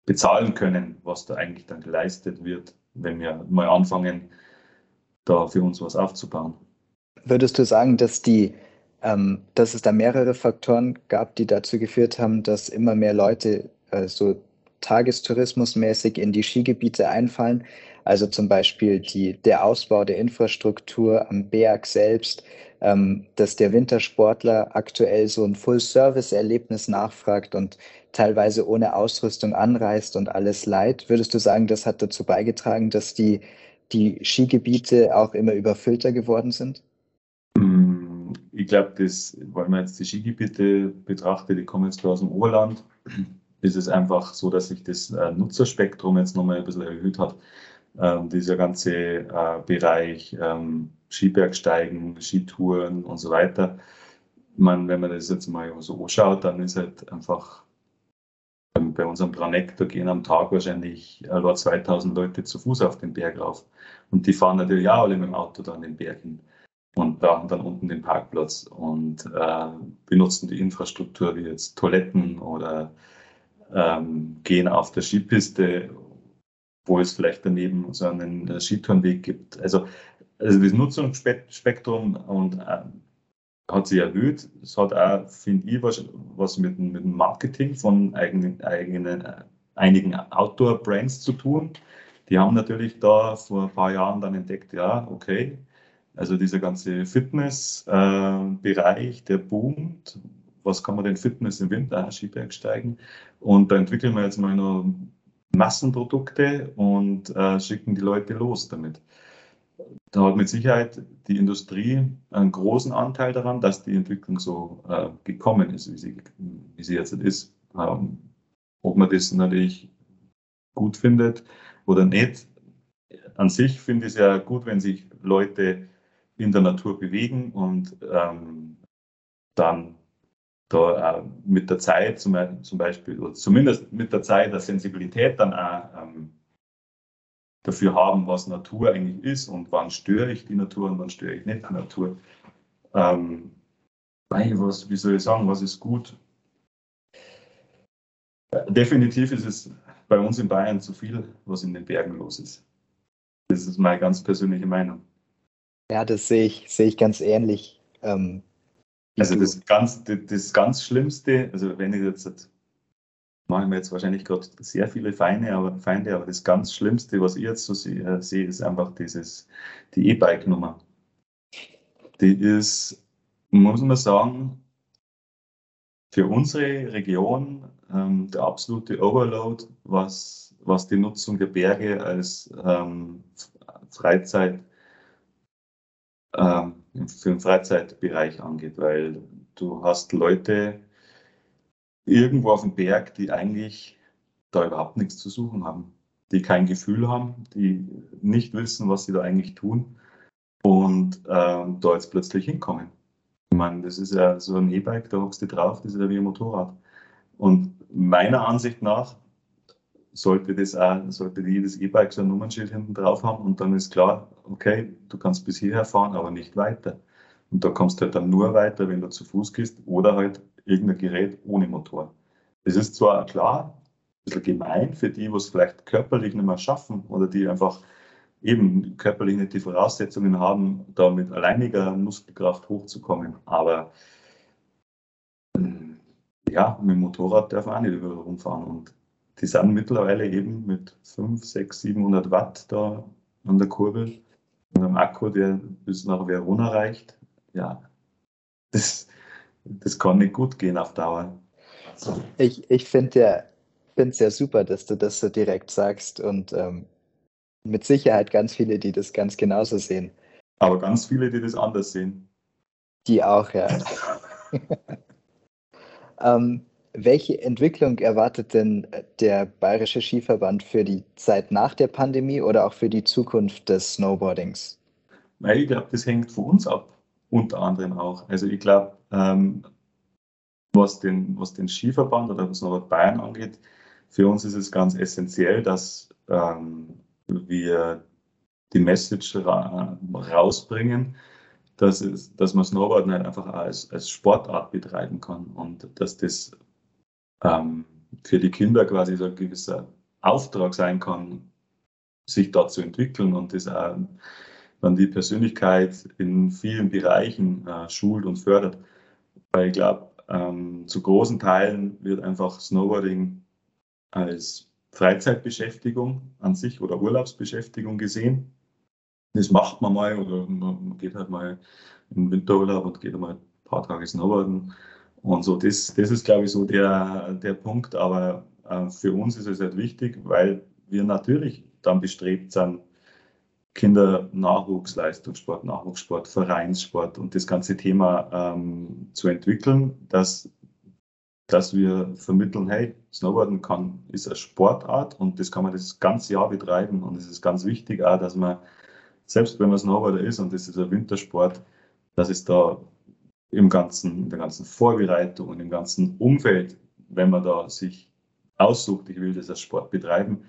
bezahlen können, was da eigentlich dann geleistet wird, wenn wir mal anfangen, da für uns was aufzubauen. Würdest du sagen, dass die ähm, dass es da mehrere Faktoren gab, die dazu geführt haben, dass immer mehr Leute äh, so tagestourismusmäßig in die Skigebiete einfallen. Also zum Beispiel die, der Ausbau der Infrastruktur am Berg selbst, ähm, dass der Wintersportler aktuell so ein Full-Service-Erlebnis nachfragt und teilweise ohne Ausrüstung anreist und alles leid. Würdest du sagen, das hat dazu beigetragen, dass die, die Skigebiete auch immer überfüllter geworden sind? Ich glaube, das, weil man jetzt die Skigebiete betrachtet, die kommen jetzt aus dem Oberland, ist es einfach so, dass sich das äh, Nutzerspektrum jetzt nochmal ein bisschen erhöht hat. Ähm, dieser ganze äh, Bereich ähm, Skibergsteigen, Skitouren und so weiter. Man, wenn man das jetzt mal so anschaut, dann ist halt einfach bei unserem Pranek, da gehen am Tag wahrscheinlich äh, 2000 Leute zu Fuß auf den Berg rauf. Und die fahren natürlich auch alle mit dem Auto dann den Berg hin und brauchen dann unten den Parkplatz und äh, benutzen die Infrastruktur wie jetzt Toiletten oder ähm, gehen auf der Skipiste, wo es vielleicht daneben so einen äh, Skitourenweg gibt. Also, also das Nutzungsspektrum und äh, hat sich erhöht. Es hat auch, finde ich, was, was mit, mit dem Marketing von eigenen, eigenen, äh, einigen Outdoor-Brands zu tun. Die haben natürlich da vor ein paar Jahren dann entdeckt, ja, okay, also dieser ganze Fitness-Bereich, der boomt. Was kann man denn Fitness im Winter, Skiberg steigen? Und da entwickeln wir jetzt mal noch Massenprodukte und äh, schicken die Leute los damit. Da hat mit Sicherheit die Industrie einen großen Anteil daran, dass die Entwicklung so äh, gekommen ist, wie sie, wie sie jetzt ist. Ähm, ob man das natürlich gut findet oder nicht. An sich finde ich es ja gut, wenn sich Leute in der Natur bewegen und ähm, dann da äh, mit der Zeit zum, zum, Beispiel, oder zumindest mit der Zeit der Sensibilität dann auch ähm, dafür haben, was Natur eigentlich ist und wann störe ich die Natur und wann störe ich nicht die Natur. Ähm, was, wie soll ich sagen, was ist gut? Definitiv ist es bei uns in Bayern zu viel, was in den Bergen los ist. Das ist meine ganz persönliche Meinung. Ja, das sehe ich, sehe ich ganz ähnlich. Ähm, also das ganz, das ganz Schlimmste, also wenn ich jetzt, machen wir jetzt wahrscheinlich gerade sehr viele Feinde, aber Feinde, aber das ganz Schlimmste, was ich jetzt so sehe, äh, sehe ist einfach dieses, die E-Bike-Nummer. Die ist, muss man sagen, für unsere Region ähm, der absolute Overload, was, was die Nutzung der Berge als ähm, Freizeit ähm, für den Freizeitbereich angeht, weil du hast Leute irgendwo auf dem Berg, die eigentlich da überhaupt nichts zu suchen haben, die kein Gefühl haben, die nicht wissen, was sie da eigentlich tun und ähm, da jetzt plötzlich hinkommen. Ich meine, das ist ja so ein E-Bike, da hockst du drauf, das ist ja wie ein Motorrad. Und meiner Ansicht nach sollte das auch, sollte jedes E-Bike so ein Nummernschild hinten drauf haben und dann ist klar, okay, du kannst bis hierher fahren, aber nicht weiter. Und da kommst du halt dann nur weiter, wenn du zu Fuß gehst oder halt irgendein Gerät ohne Motor. Das ist zwar klar, ein bisschen gemein für die, die es vielleicht körperlich nicht mehr schaffen oder die einfach eben körperlich nicht die Voraussetzungen haben, da mit alleiniger Muskelkraft hochzukommen. Aber ja, mit dem Motorrad darf man auch nicht überall rumfahren. Und die sind mittlerweile eben mit 5, 6, 700 Watt da an der Kurbel und einem Akku, der bis nach Verona reicht. Ja, das, das kann nicht gut gehen auf Dauer. Ich, ich finde ja, es ja super, dass du das so direkt sagst und ähm, mit Sicherheit ganz viele, die das ganz genauso sehen. Aber ganz viele, die das anders sehen. Die auch, ja. ähm, welche Entwicklung erwartet denn der Bayerische Skiverband für die Zeit nach der Pandemie oder auch für die Zukunft des Snowboardings? Ich glaube, das hängt von uns ab, unter anderem auch. Also ich glaube, ähm, was, den, was den Skiverband oder was Snowboard Bayern angeht, für uns ist es ganz essentiell, dass ähm, wir die Message ra rausbringen, dass, es, dass man Snowboarden halt einfach als, als Sportart betreiben kann und dass das ähm, für die Kinder quasi so ein gewisser Auftrag sein kann, sich da zu entwickeln und das auch dann die Persönlichkeit in vielen Bereichen äh, schult und fördert. Weil ich glaube, ähm, zu großen Teilen wird einfach Snowboarding als Freizeitbeschäftigung an sich oder Urlaubsbeschäftigung gesehen. Das macht man mal oder man geht halt mal im Winterurlaub und geht mal ein paar Tage snowboarden und so. Das, das ist, glaube ich, so der, der Punkt. Aber äh, für uns ist es halt wichtig, weil wir natürlich dann bestrebt sind, Kinder Nachwuchsleistungssport, Nachwuchssport, Vereinssport und das ganze Thema ähm, zu entwickeln, dass, dass wir vermitteln, hey, Snowboarden kann, ist eine Sportart und das kann man das ganze Jahr betreiben und es ist ganz wichtig auch, dass man, selbst wenn man Snowboarder ist und das ist ein Wintersport, dass es da im ganzen, in der ganzen Vorbereitung und im ganzen Umfeld, wenn man da sich aussucht, ich will das als Sport betreiben,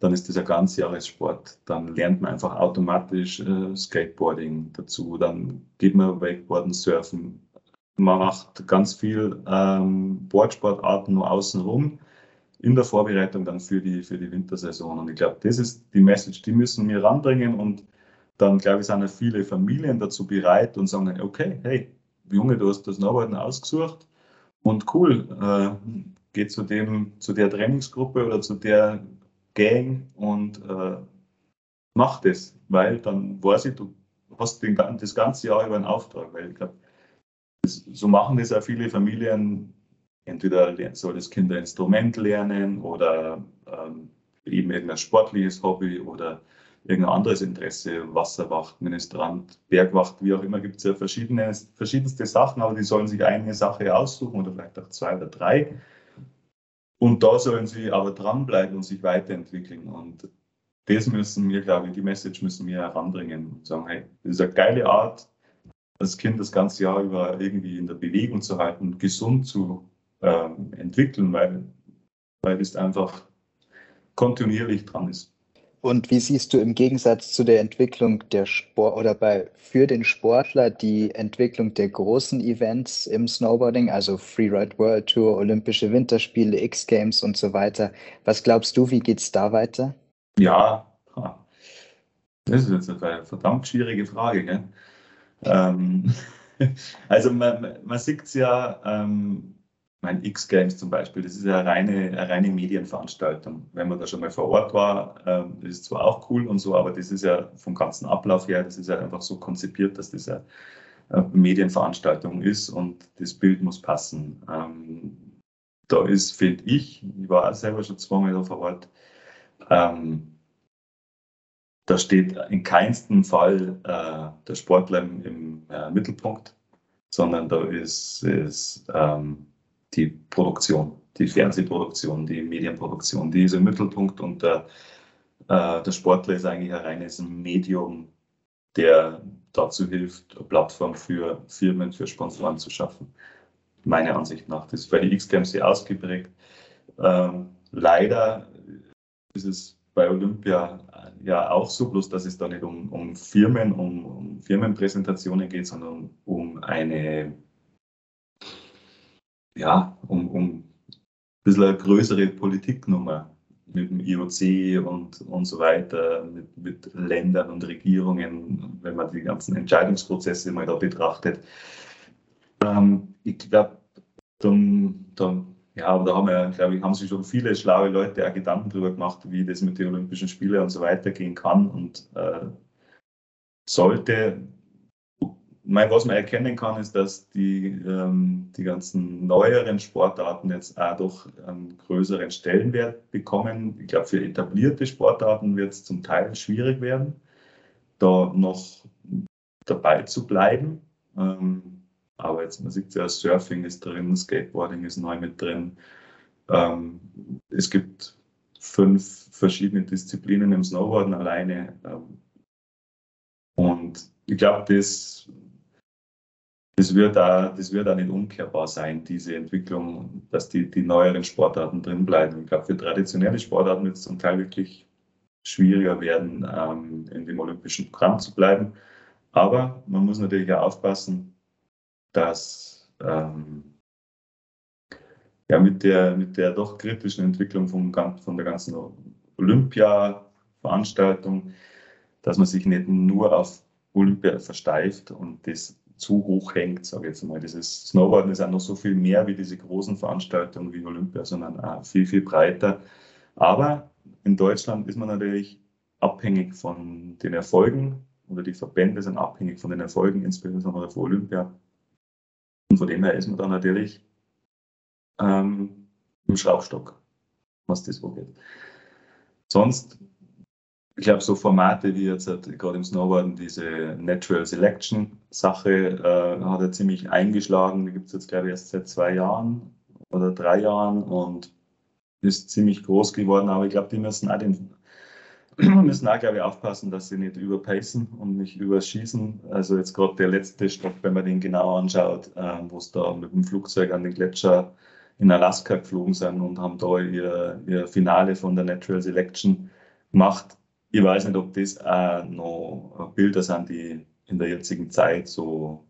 dann ist das ein ganzjahressport. Dann lernt man einfach automatisch äh, Skateboarding dazu, dann geht man Wakeboarden, Surfen. Man macht ganz viel ähm, Boardsportarten nur außenrum in der Vorbereitung dann für die, für die Wintersaison. Und ich glaube, das ist die Message, die müssen wir ranbringen. Und dann, glaube ich, sind ja viele Familien dazu bereit und sagen, okay, hey, Junge, du hast das Snowboarden ausgesucht und cool, äh, geh zu, dem, zu der Trainingsgruppe oder zu der Gang und äh, mach das, weil dann weiß ich, du hast den, das ganze Jahr über einen Auftrag, weil ich glaube, so machen das auch viele Familien. Entweder soll das Kind ein Instrument lernen oder ähm, eben irgendein sportliches Hobby oder irgendein anderes Interesse, Wasserwacht, Ministrant, Bergwacht, wie auch immer, gibt es ja verschiedene, verschiedenste Sachen, aber die sollen sich eine Sache aussuchen oder vielleicht auch zwei oder drei. Und da sollen sie aber dranbleiben und sich weiterentwickeln. Und das müssen wir, glaube ich, die Message müssen wir heranbringen und sagen, hey, das ist eine geile Art, das Kind das ganze Jahr über irgendwie in der Bewegung zu halten, gesund zu ähm, entwickeln, weil, weil es einfach kontinuierlich dran ist. Und wie siehst du im Gegensatz zu der Entwicklung der Sport oder bei für den Sportler die Entwicklung der großen Events im Snowboarding, also Freeride World Tour, Olympische Winterspiele, X Games und so weiter? Was glaubst du, wie geht es da weiter? Ja, das ist jetzt eine verdammt schwierige Frage. Gell? Ähm, also man, man sieht es ja, ähm, mein X-Games zum Beispiel, das ist ja eine reine, eine reine Medienveranstaltung. Wenn man da schon mal vor Ort war, ähm, das ist zwar auch cool und so, aber das ist ja vom ganzen Ablauf her, das ist ja einfach so konzipiert, dass das eine, eine Medienveranstaltung ist und das Bild muss passen. Ähm, da ist, finde ich, ich war auch selber schon zweimal da vor Ort, ähm, da steht in keinsten Fall äh, der Sportler im, äh, Mittelpunkt, sondern da ist, ist ähm, die Produktion, die Fernsehproduktion, die Medienproduktion, die ist im Mittelpunkt und der, äh, der Sportler ist eigentlich ein reines Medium, der dazu hilft, eine Plattform für Firmen, für Sponsoren zu schaffen. Meiner Ansicht nach. Das ist bei den X-Games sehr ausgeprägt. Ähm, leider ist es bei Olympia ja auch so, bloß dass es da nicht um, um Firmen, um, um Firmenpräsentationen geht, sondern um eine ja, um, um ein bisschen eine größere Politiknummer mit dem IOC und, und so weiter, mit, mit Ländern und Regierungen, wenn man die ganzen Entscheidungsprozesse mal da betrachtet. Ähm, ich glaube, ja, da haben wir, glaube ich, haben sich schon viele schlaue Leute auch Gedanken darüber gemacht, wie das mit den Olympischen Spielen und so weiter gehen kann und äh, sollte mein, was man erkennen kann, ist, dass die, ähm, die ganzen neueren Sportarten jetzt auch doch einen größeren Stellenwert bekommen. Ich glaube, für etablierte Sportarten wird es zum Teil schwierig werden, da noch dabei zu bleiben. Ähm, aber jetzt, man sieht ja, Surfing ist drin, Skateboarding ist neu mit drin. Ähm, es gibt fünf verschiedene Disziplinen im Snowboarden alleine. Ähm, und ich glaube, das das wird, da, das wird auch nicht umkehrbar sein, diese Entwicklung, dass die, die neueren Sportarten drin bleiben. Ich glaube, für traditionelle Sportarten wird es zum Teil wirklich schwieriger werden, ähm, in dem olympischen Programm zu bleiben. Aber man muss natürlich auch aufpassen, dass ähm, ja, mit, der, mit der doch kritischen Entwicklung vom, von der ganzen Olympia-Veranstaltung, dass man sich nicht nur auf Olympia versteift und das zu hoch hängt, sage ich jetzt mal. Dieses Snowboarden ist auch noch so viel mehr wie diese großen Veranstaltungen wie Olympia, sondern auch viel, viel breiter. Aber in Deutschland ist man natürlich abhängig von den Erfolgen oder die Verbände sind abhängig von den Erfolgen, insbesondere für Olympia. Und von dem her ist man dann natürlich ähm, im Schraubstock, was das angeht. Sonst, ich glaube, so Formate wie jetzt halt gerade im Snowboarden, diese Natural Selection Sache, äh, hat er ziemlich eingeschlagen. Die gibt es jetzt, glaube ich, erst seit zwei Jahren oder drei Jahren und ist ziemlich groß geworden. Aber ich glaube, die müssen auch den müssen auch, glaube ich, aufpassen, dass sie nicht überpacen und nicht überschießen. Also jetzt gerade der letzte Stopp, wenn man den genau anschaut, äh, wo es da mit dem Flugzeug an den Gletscher in Alaska geflogen sind und haben da ihr, ihr Finale von der Natural Selection gemacht. Ich weiß nicht, ob das auch noch Bilder sind, die in der jetzigen Zeit so,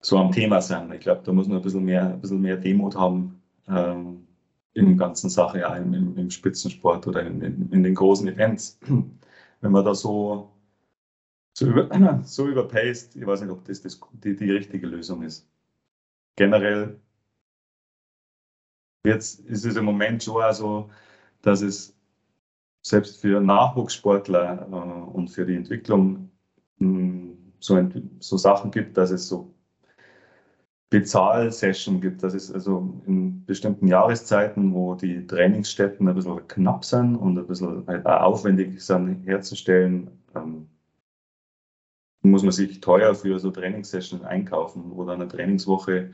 so am Thema sind. Ich glaube, da muss man ein bisschen mehr, ein bisschen mehr Demut haben ähm, in der ganzen Sache, ja, im, im Spitzensport oder in, in, in, den großen Events. Wenn man da so, so, über, so überpaced, ich weiß nicht, ob das, das die, die richtige Lösung ist. Generell Jetzt ist es im Moment schon so, dass es selbst für Nachwuchssportler äh, und für die Entwicklung mh, hm, so, so, Sachen gibt, dass es so Bezahlsession gibt. Das ist also in bestimmten Jahreszeiten, wo die Trainingsstätten ein bisschen knapp sind und ein bisschen halt aufwendig sind herzustellen, ähm, muss man sich teuer für so Trainingssessions einkaufen, wo dann eine Trainingswoche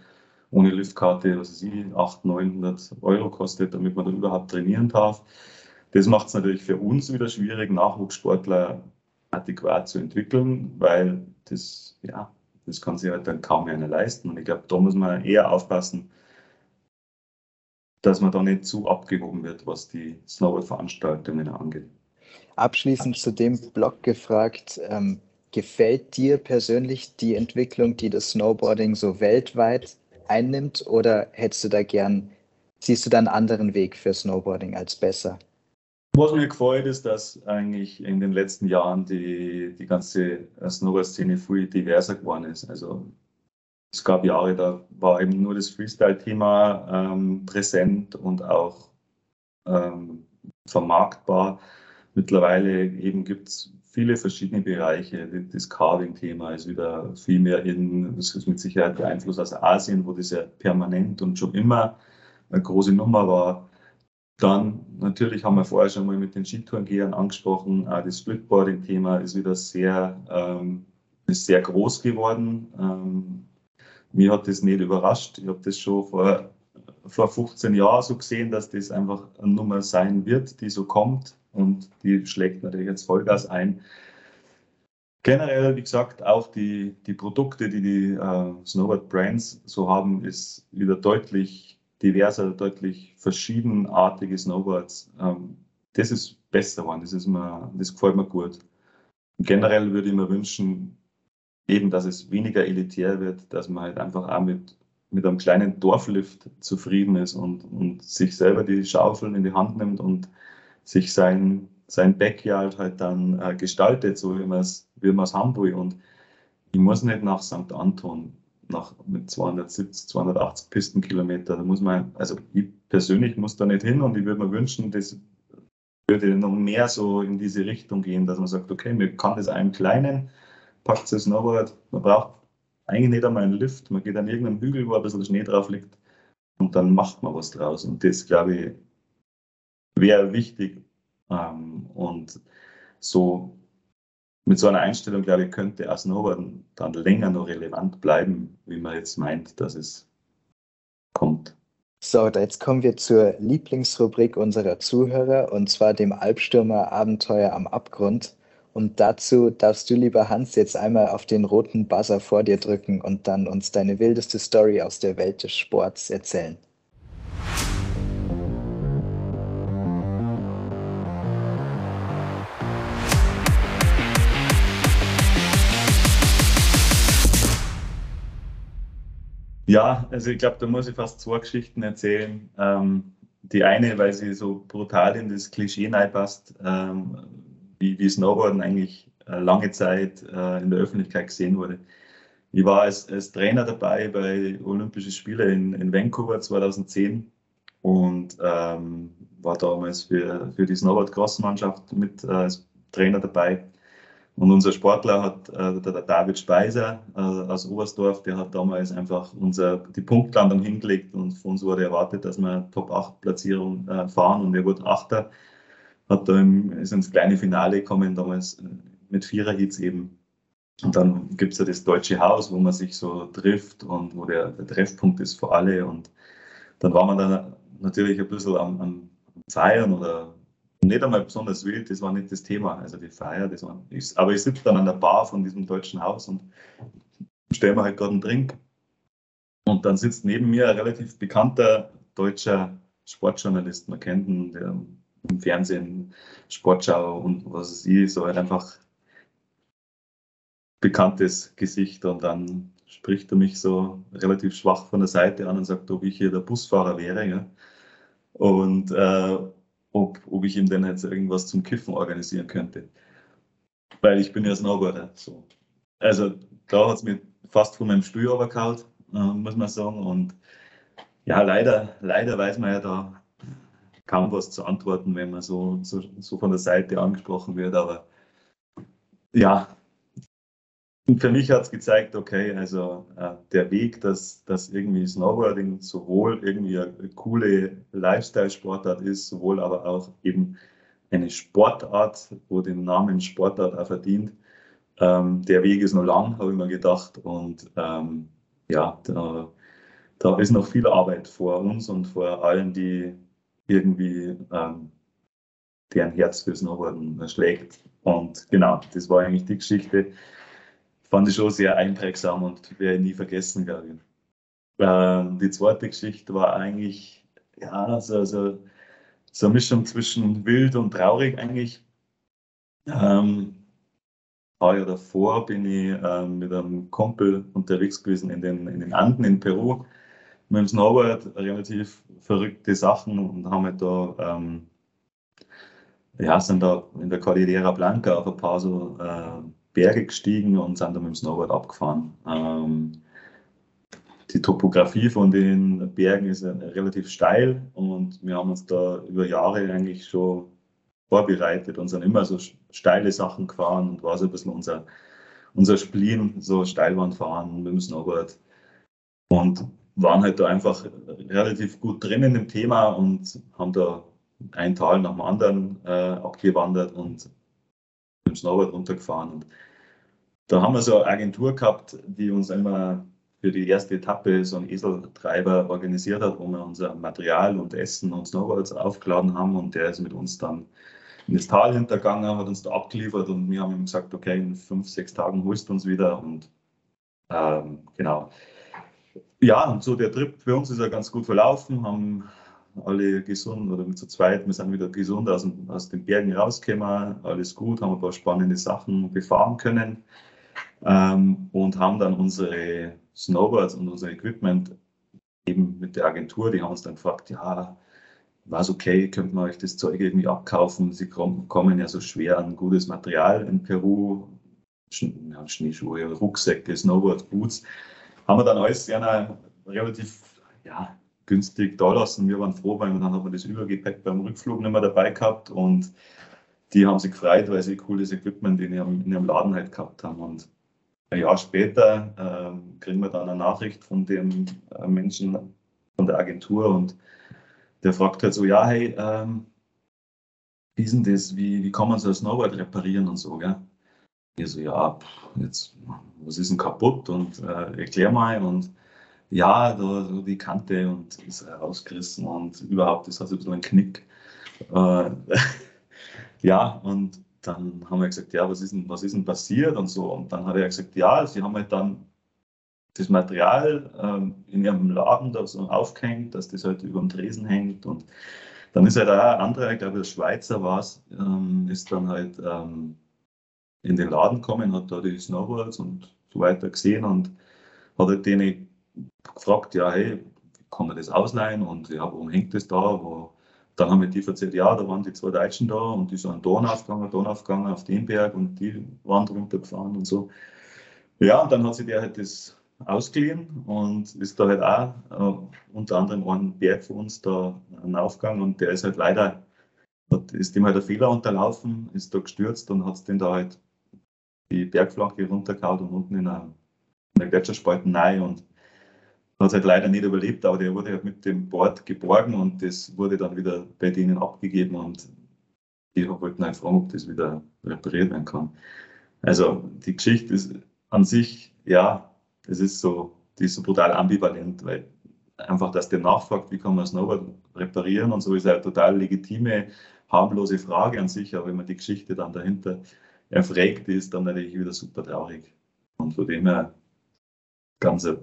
ohne Liftkarte, was weiß ich, 800, 900 Euro kostet, damit man da überhaupt trainieren darf. Das macht es natürlich für uns wieder schwierig, Nachwuchssportler adäquat zu entwickeln, weil das, ja, das kann sich halt dann kaum mehr einer leisten. Und ich glaube, da muss man eher aufpassen, dass man da nicht zu abgehoben wird, was die Snowboard-Veranstaltungen angeht. Abschließend zu dem Blog gefragt, ähm, gefällt dir persönlich die Entwicklung, die das Snowboarding so weltweit einnimmt oder hättest du da gern, siehst du da einen anderen Weg für Snowboarding als besser? Was mir gefällt, ist, dass eigentlich in den letzten Jahren die, die ganze Snowboard-Szene viel diverser geworden ist. Also es gab Jahre, da war eben nur das Freestyle-Thema ähm, präsent und auch ähm, vermarktbar. Mittlerweile eben gibt es viele verschiedene Bereiche. Das Carving-Thema ist wieder viel mehr in, das ist mit Sicherheit der Einfluss aus Asien, wo das ja permanent und schon immer eine große Nummer war. Dann natürlich haben wir vorher schon mal mit den Skitourengehern angesprochen, auch das Splitboarding-Thema ist wieder sehr, ähm, ist sehr groß geworden. Ähm, mir hat das nicht überrascht. Ich habe das schon vor, vor 15 Jahren so gesehen, dass das einfach eine Nummer sein wird, die so kommt und die schlägt natürlich jetzt Vollgas ein. Generell, wie gesagt, auch die, die Produkte, die die äh, Snowboard Brands so haben, ist wieder deutlich diverser, deutlich verschiedenartige Snowboards. Ähm, das ist besser geworden, das, ist mir, das gefällt mir gut. Generell würde ich mir wünschen, eben, dass es weniger elitär wird, dass man halt einfach auch mit, mit einem kleinen Dorflift zufrieden ist und, und sich selber die Schaufeln in die Hand nimmt und sich sein, sein Backyard halt dann äh, gestaltet, so wie man es wie haben will. Und ich muss nicht nach St. Anton nach, mit 270, 280 Pistenkilometer. Da muss man, also ich persönlich muss da nicht hin und ich würde mir wünschen, das würde noch mehr so in diese Richtung gehen, dass man sagt, okay, man kann das einem kleinen, packt das Snowboard, man braucht eigentlich nicht einmal einen Lift, man geht an irgendeinem Hügel, wo ein bisschen Schnee drauf liegt und dann macht man was draus. Und das, glaube ich, wäre wichtig. Ähm, und so mit so einer Einstellung, glaube ich, könnte Snowboarden dann länger noch relevant bleiben, wie man jetzt meint, dass es kommt. So, jetzt kommen wir zur Lieblingsrubrik unserer Zuhörer und zwar dem Albstürmer Abenteuer am Abgrund. Und dazu darfst du, lieber Hans, jetzt einmal auf den roten Buzzer vor dir drücken und dann uns deine wildeste Story aus der Welt des Sports erzählen. Ja, also ich glaube, da muss ich fast zwei Geschichten erzählen. Ähm, die eine, weil sie so brutal in das Klischee passt, ähm, wie, wie Snowboarden eigentlich äh, lange Zeit äh, in der Öffentlichkeit gesehen wurde. Ich war als, als Trainer dabei bei Olympischen Spielen in, in Vancouver 2010 und ähm, war damals für, für die Snowboard-Cross-Mannschaft mit äh, als Trainer dabei. Und unser Sportler hat, äh, der, David Speiser äh, aus Oberstdorf, der hat damals einfach unser, die Punktlandung hingelegt und von uns wurde erwartet, dass wir Top-8-Platzierung äh, fahren und wir wurden Achter. Hat da im, ist ins kleine Finale gekommen, damals äh, mit Vierer-Hits eben. Und dann gibt es ja das Deutsche Haus, wo man sich so trifft und wo der, der Treffpunkt ist für alle. Und dann war man dann natürlich ein bisschen am, am Feiern oder nicht einmal besonders wild, das war nicht das Thema. Also die Feier, das war. Ich, aber ich sitze dann an der Bar von diesem deutschen Haus und stelle mir halt gerade einen Drink. Und dann sitzt neben mir ein relativ bekannter deutscher Sportjournalist. Man kennt ihn der im Fernsehen, Sportschau und was es ist, so halt einfach bekanntes Gesicht. Und dann spricht er mich so relativ schwach von der Seite an und sagt, ob ich hier der Busfahrer wäre. Ja? Und äh, ob, ob ich ihm denn jetzt irgendwas zum Kiffen organisieren könnte. Weil ich bin ja Snowboarder. So. Also da hat es mir fast von meinem Stuhl übergehauen, äh, muss man sagen. Und ja, leider, leider weiß man ja da kaum was zu antworten, wenn man so, so, so von der Seite angesprochen wird. Aber ja, und für mich hat es gezeigt, okay, also äh, der Weg, dass, dass irgendwie Snowboarding sowohl irgendwie eine coole Lifestyle-Sportart ist, sowohl aber auch eben eine Sportart, wo den Namen Sportart auch verdient. Ähm, der Weg ist noch lang, habe ich mir gedacht. Und ähm, ja, da, da ist noch viel Arbeit vor uns und vor allen, die irgendwie ähm, deren Herz für Snowboarden schlägt. Und genau, das war eigentlich die Geschichte fand ich schon sehr einprägsam und werde nie vergessen, glaube ich. Ähm, die zweite Geschichte war eigentlich, ja, so, so, so eine Mischung zwischen wild und traurig eigentlich. Ähm, ein Jahre davor bin ich ähm, mit einem Kumpel unterwegs gewesen in den, in den Anden in Peru mit dem Snowboard, relativ verrückte Sachen und haben halt da, ähm, ja, sind da in der Cordillera Blanca auf ein paar so äh, Berge gestiegen und sind dann mit dem Snowboard abgefahren. Ähm, die Topografie von den Bergen ist relativ steil und wir haben uns da über Jahre eigentlich schon vorbereitet und sind immer so steile Sachen gefahren und war so ein bisschen unser, unser Spleen, so Steilwand fahren mit dem Snowboard. Und waren halt da einfach relativ gut drin in dem Thema und haben da ein Tal nach dem anderen äh, abgewandert und mit dem Snowboard runtergefahren. Und da haben wir so eine Agentur gehabt, die uns immer für die erste Etappe so einen Eseltreiber organisiert hat, wo wir unser Material und Essen und Snowboards aufgeladen haben. Und der ist mit uns dann in das Tal hintergegangen, hat uns da abgeliefert. Und wir haben ihm gesagt, okay, in fünf, sechs Tagen holst du uns wieder. Und ähm, genau. Ja, und so der Trip für uns ist ja ganz gut verlaufen, haben alle gesund oder zu zweit, wir sind wieder gesund aus, aus den Bergen rausgekommen, alles gut, haben ein paar spannende Sachen befahren können ähm, und haben dann unsere Snowboards und unser Equipment eben mit der Agentur, die haben uns dann gefragt, ja, war es okay, könnte man euch das Zeug irgendwie abkaufen? Sie kommen ja so schwer an gutes Material in Peru, ja, Schneeschuhe, Rucksäcke, Snowboard, Boots. Haben wir dann alles sehr relativ ja, günstig da lassen. Wir waren froh, weil dann haben wir das Übergepäck beim Rückflug nicht mehr dabei gehabt und die haben sich gefreut, weil sie cooles Equipment in ihrem, in ihrem Laden halt gehabt haben. Und ein Jahr später ähm, kriegen wir dann eine Nachricht von dem äh, Menschen von der Agentur und der fragt halt so, ja, hey, ähm, wie ist denn das, wie, wie kann man so ein Snowboard reparieren und so, gell? Ich so, ja, jetzt, was ist denn kaputt und äh, erklär mal und ja, da, so die Kante und ist rausgerissen und überhaupt, das hat so ein bisschen einen Knick. Äh, ja, und dann haben wir gesagt, ja, was ist denn, was ist denn passiert und so. Und dann hat er gesagt, ja, sie haben halt dann das Material ähm, in ihrem Laden da so aufgehängt, dass das halt über dem Tresen hängt. Und dann ist halt auch ein anderer, ich glaube, der Schweizer war es, ähm, ist dann halt ähm, in den Laden gekommen, hat da die Snowboards und so weiter gesehen und hat halt denen gefragt, ja, hey, kann man das ausleihen? Und ja, warum hängt das da? Wo, dann haben wir die erzählt, ja, da waren die zwei Deutschen da und die sind aufgegangen, Don aufgegangen auf den Berg und die waren runtergefahren und so. Ja, und dann hat sich der halt das ausgeliehen und ist da halt auch äh, unter anderem ein Berg für uns da ein Aufgang und der ist halt leider, ist dem halt ein Fehler unterlaufen, ist da gestürzt und hat den da halt die Bergflanke runtergehauen und unten in einer, in einer Gletscherspalte rein und hat es halt leider nicht überlebt, aber der wurde halt mit dem Board geborgen und das wurde dann wieder bei denen abgegeben und die wollten halt fragen, ob das wieder repariert werden kann. Also die Geschichte ist an sich, ja, das ist so, die ist so brutal ambivalent, weil einfach, dass der nachfragt, wie kann man Snowboard reparieren und so, ist eine total legitime, harmlose Frage an sich, aber wenn man die Geschichte dann dahinter erfragt, ist dann natürlich wieder super traurig. Und von dem her ganz eine,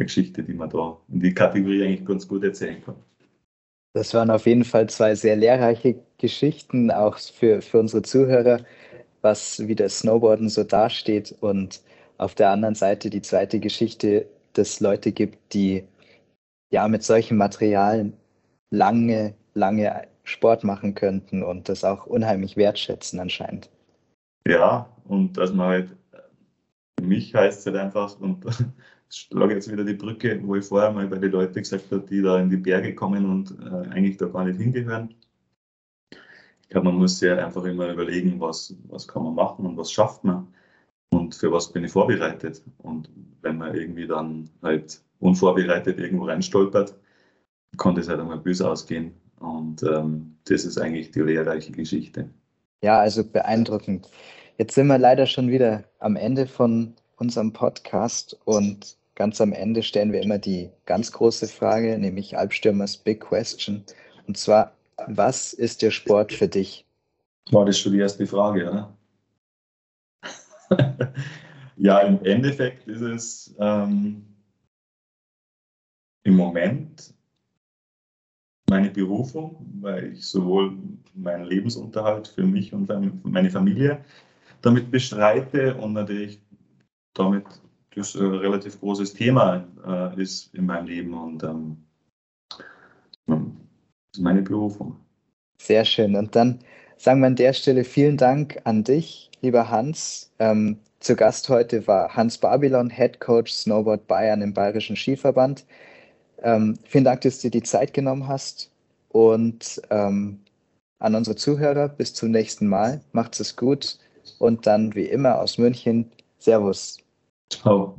eine Geschichte, die man da in die Kategorie eigentlich ganz gut erzählen kann. Das waren auf jeden Fall zwei sehr lehrreiche Geschichten, auch für, für unsere Zuhörer, was wie das Snowboarden so dasteht und auf der anderen Seite die zweite Geschichte, dass es Leute gibt, die ja mit solchen Materialien lange, lange Sport machen könnten und das auch unheimlich wertschätzen anscheinend. Ja, und dass man halt, für mich heißt es halt einfach, und schlage jetzt wieder die Brücke, wo ich vorher mal bei den Leuten gesagt habe, die da in die Berge kommen und äh, eigentlich da gar nicht hingehören. Ich glaube, man muss sich einfach immer überlegen, was, was kann man machen und was schafft man und für was bin ich vorbereitet. Und wenn man irgendwie dann halt unvorbereitet irgendwo reinstolpert, kann das halt einmal böse ausgehen. Und ähm, das ist eigentlich die lehrreiche Geschichte. Ja, also beeindruckend. Jetzt sind wir leider schon wieder am Ende von unserem Podcast und ganz am Ende stellen wir immer die ganz große Frage, nämlich Albstürmers Big Question. Und zwar, was ist der Sport für dich? War das schon die erste Frage, oder? ja, im Endeffekt ist es ähm, im Moment meine Berufung, weil ich sowohl meinen Lebensunterhalt für mich und meine Familie damit bestreite und natürlich damit das ein relativ großes Thema äh, ist in meinem Leben und ähm, das ist meine Berufung. Sehr schön. Und dann sagen wir an der Stelle vielen Dank an dich, lieber Hans. Ähm, zu Gast heute war Hans Babylon, Head Coach Snowboard Bayern im Bayerischen Skiverband. Ähm, vielen Dank, dass du dir die Zeit genommen hast. Und ähm, an unsere Zuhörer, bis zum nächsten Mal. Macht's es gut. Und dann wie immer aus München. Servus. Oh.